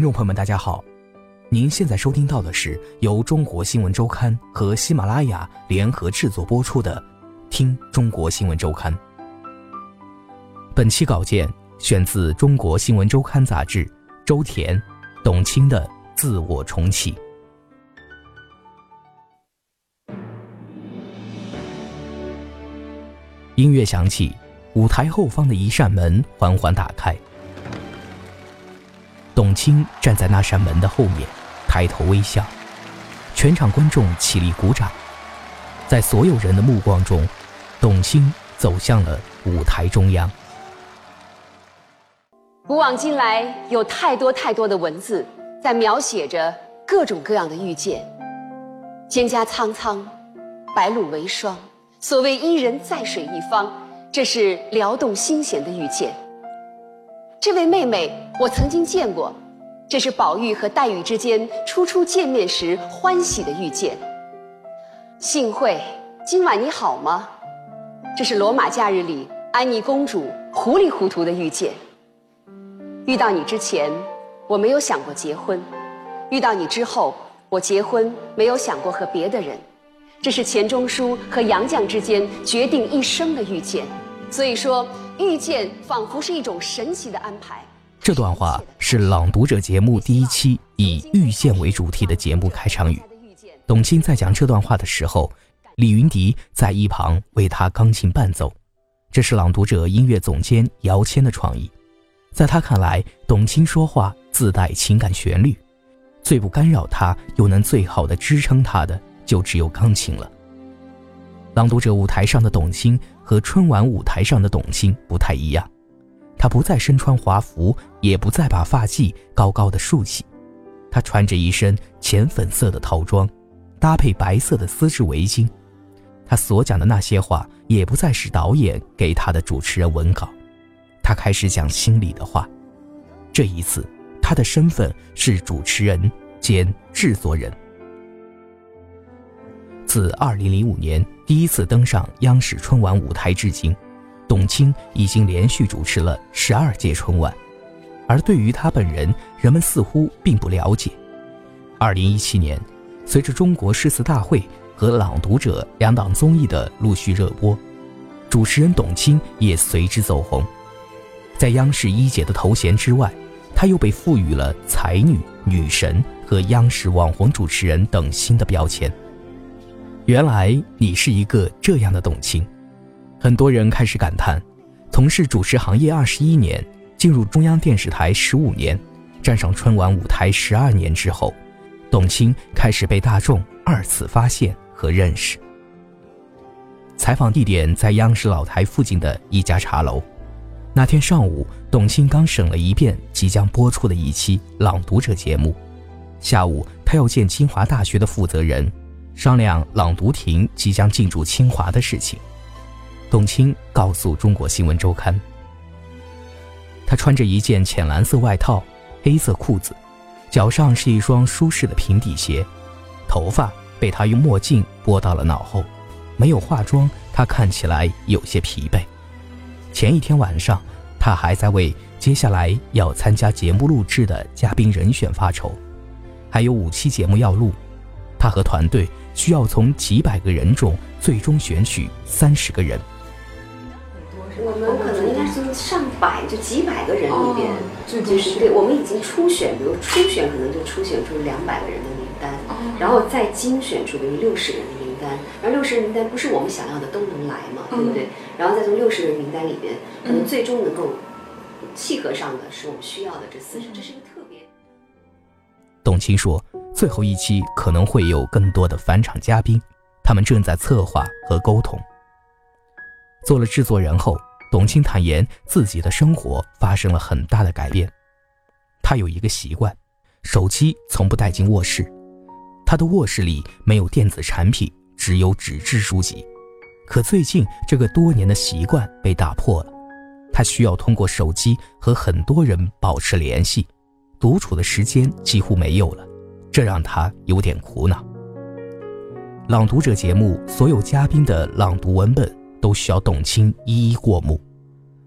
听众朋友们，大家好，您现在收听到的是由中国新闻周刊和喜马拉雅联合制作播出的《听中国新闻周刊》。本期稿件选自《中国新闻周刊》杂志，周田、董卿的《自我重启》。音乐响起，舞台后方的一扇门缓缓打开。董卿站在那扇门的后面，抬头微笑。全场观众起立鼓掌。在所有人的目光中，董卿走向了舞台中央。古往今来，有太多太多的文字在描写着各种各样的遇见。蒹葭苍苍，白露为霜。所谓伊人在水一方，这是撩动心弦的遇见。这位妹妹，我曾经见过，这是宝玉和黛玉之间初初见面时欢喜的遇见。幸会，今晚你好吗？这是罗马假日里安妮公主糊里糊涂的遇见。遇到你之前，我没有想过结婚；遇到你之后，我结婚没有想过和别的人。这是钱钟书和杨绛之间决定一生的遇见。所以说。遇见仿佛是一种神奇的安排。这段话是《朗读者》节目第一期以遇见为主题的节目开场语。董卿在讲这段话的时候，李云迪在一旁为他钢琴伴奏。这是《朗读者》音乐总监姚谦的创意。在他看来，董卿说话自带情感旋律，最不干扰他又能最好的支撑他的，就只有钢琴了。《朗读者》舞台上的董卿。和春晚舞台上的董卿不太一样，她不再身穿华服，也不再把发髻高高的竖起，她穿着一身浅粉色的套装，搭配白色的丝质围巾。她所讲的那些话，也不再是导演给她的主持人文稿，她开始讲心里的话。这一次，她的身份是主持人兼制作人。自2005年第一次登上央视春晚舞台至今，董卿已经连续主持了十二届春晚。而对于她本人，人们似乎并不了解。2017年，随着《中国诗词大会》和《朗读者》两档综艺的陆续热播，主持人董卿也随之走红。在央视一姐的头衔之外，她又被赋予了才女、女神和央视网红主持人等新的标签。原来你是一个这样的董卿，很多人开始感叹：从事主持行业二十一年，进入中央电视台十五年，站上春晚舞台十二年之后，董卿开始被大众二次发现和认识。采访地点在央视老台附近的一家茶楼。那天上午，董卿刚审了一遍即将播出的一期《朗读者》节目，下午他要见清华大学的负责人。商量朗读亭即将进驻清华的事情，董卿告诉中国新闻周刊，她穿着一件浅蓝色外套、黑色裤子，脚上是一双舒适的平底鞋，头发被她用墨镜拨到了脑后，没有化妆，她看起来有些疲惫。前一天晚上，她还在为接下来要参加节目录制的嘉宾人选发愁，还有五期节目要录，她和团队。需要从几百个人中最终选取三十个人。我们可能应该是从上百就几百个人里边，就是对，我们已经初选，比如初选可能就初选出两百个人的名单，然后再精选出比如六十人的名单，而六十人名单不是我们想要的都能来嘛，对不对？然后再从六十人名单里边，可能最终能够契合上的是我们需要的这四十，这是一个特别。董卿说。最后一期可能会有更多的返场嘉宾，他们正在策划和沟通。做了制作人后，董卿坦言自己的生活发生了很大的改变。他有一个习惯，手机从不带进卧室，他的卧室里没有电子产品，只有纸质书籍。可最近这个多年的习惯被打破了，他需要通过手机和很多人保持联系，独处的时间几乎没有了，这让他有点苦恼。朗读者节目所有嘉宾的朗读文本都需要董卿一一过目，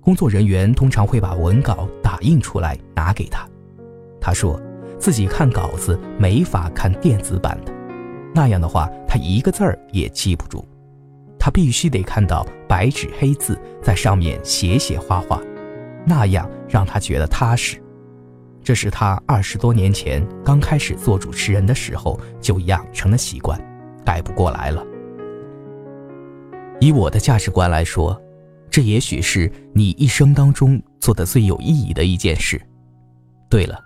工作人员通常会把文稿打印出来拿给他。他说自己看稿子没法看电子版的，那样的话他一个字儿也记不住。他必须得看到白纸黑字在上面写写画画，那样让他觉得踏实。这是他二十多年前刚开始做主持人的时候就养成的习惯，改不过来了。以我的价值观来说，这也许是你一生当中做的最有意义的一件事。对了，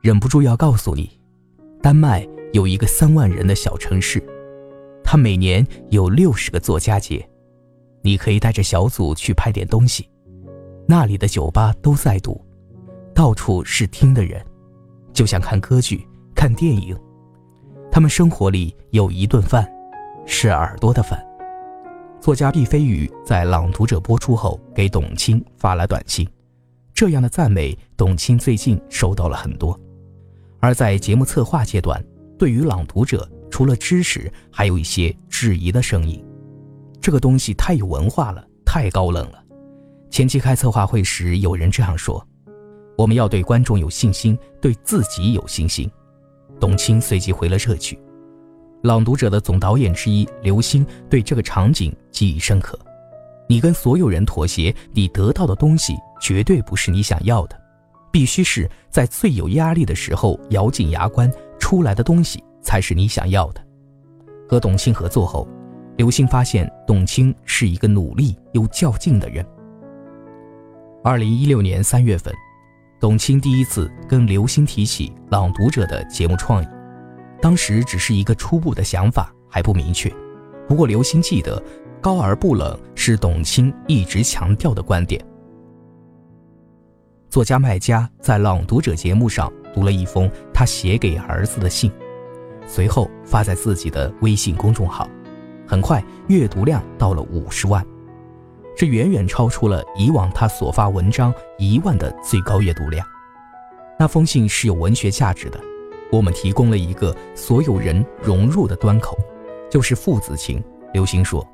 忍不住要告诉你，丹麦有一个三万人的小城市。他每年有六十个作家节，你可以带着小组去拍点东西。那里的酒吧都在赌，到处是听的人，就像看歌剧、看电影。他们生活里有一顿饭，是耳朵的饭。作家毕飞宇在《朗读者》播出后给董卿发了短信，这样的赞美，董卿最近收到了很多。而在节目策划阶段，对于《朗读者》。除了知识，还有一些质疑的声音。这个东西太有文化了，太高冷了。前期开策划会时，有人这样说：“我们要对观众有信心，对自己有信心。”董卿随即回了这句。朗读者的总导演之一刘星对这个场景记忆深刻。你跟所有人妥协，你得到的东西绝对不是你想要的，必须是在最有压力的时候咬紧牙关出来的东西。才是你想要的。和董卿合作后，刘星发现董卿是一个努力又较劲的人。二零一六年三月份，董卿第一次跟刘星提起《朗读者》的节目创意，当时只是一个初步的想法，还不明确。不过刘星记得，高而不冷是董卿一直强调的观点。作家麦家在《朗读者》节目上读了一封他写给儿子的信。随后发在自己的微信公众号，很快阅读量到了五十万，这远远超出了以往他所发文章一万的最高阅读量。那封信是有文学价值的，我们提供了一个所有人融入的端口，就是父子情。刘星说：“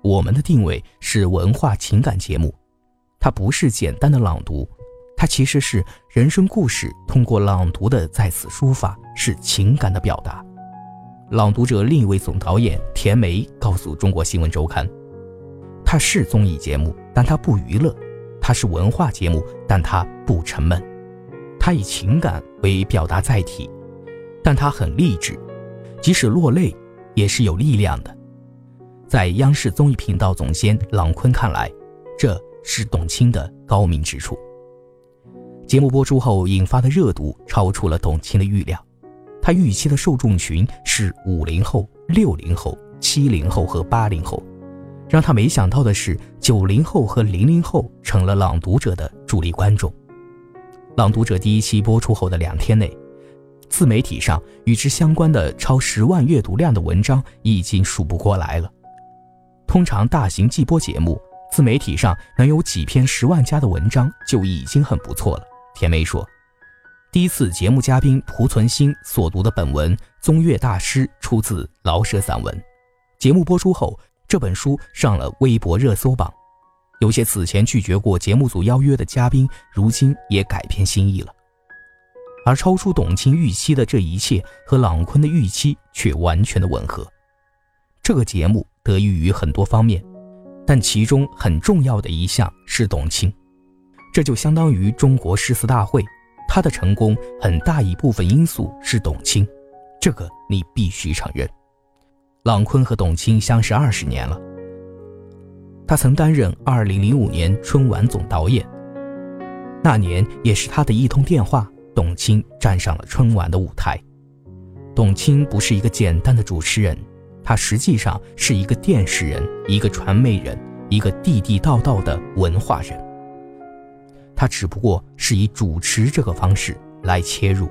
我们的定位是文化情感节目，它不是简单的朗读，它其实是人生故事通过朗读的再次抒发，是情感的表达。”《朗读者》另一位总导演田梅告诉中国新闻周刊：“它是综艺节目，但它不娱乐；它是文化节目，但它不沉闷；它以情感为表达载体，但它很励志，即使落泪也是有力量的。”在央视综艺频道总监郎昆看来，这是董卿的高明之处。节目播出后引发的热度超出了董卿的预料。他预期的受众群是五零后、六零后、七零后和八零后，让他没想到的是，九零后和零零后成了《朗读者》的主力观众。《朗读者》第一期播出后的两天内，自媒体上与之相关的超十万阅读量的文章已经数不过来了。通常大型季播节目，自媒体上能有几篇十万加的文章就已经很不错了。田梅说。第一次节目嘉宾蒲存昕所读的本文《宗岳大师》出自老舍散文。节目播出后，这本书上了微博热搜榜。有些此前拒绝过节目组邀约的嘉宾，如今也改变心意了。而超出董卿预期的这一切，和郎坤的预期却完全的吻合。这个节目得益于很多方面，但其中很重要的一项是董卿，这就相当于中国诗词大会。他的成功很大一部分因素是董卿，这个你必须承认。郎坤和董卿相识二十年了，他曾担任2005年春晚总导演，那年也是他的一通电话，董卿站上了春晚的舞台。董卿不是一个简单的主持人，她实际上是一个电视人，一个传媒人，一个地地道道的文化人。他只不过是以主持这个方式来切入。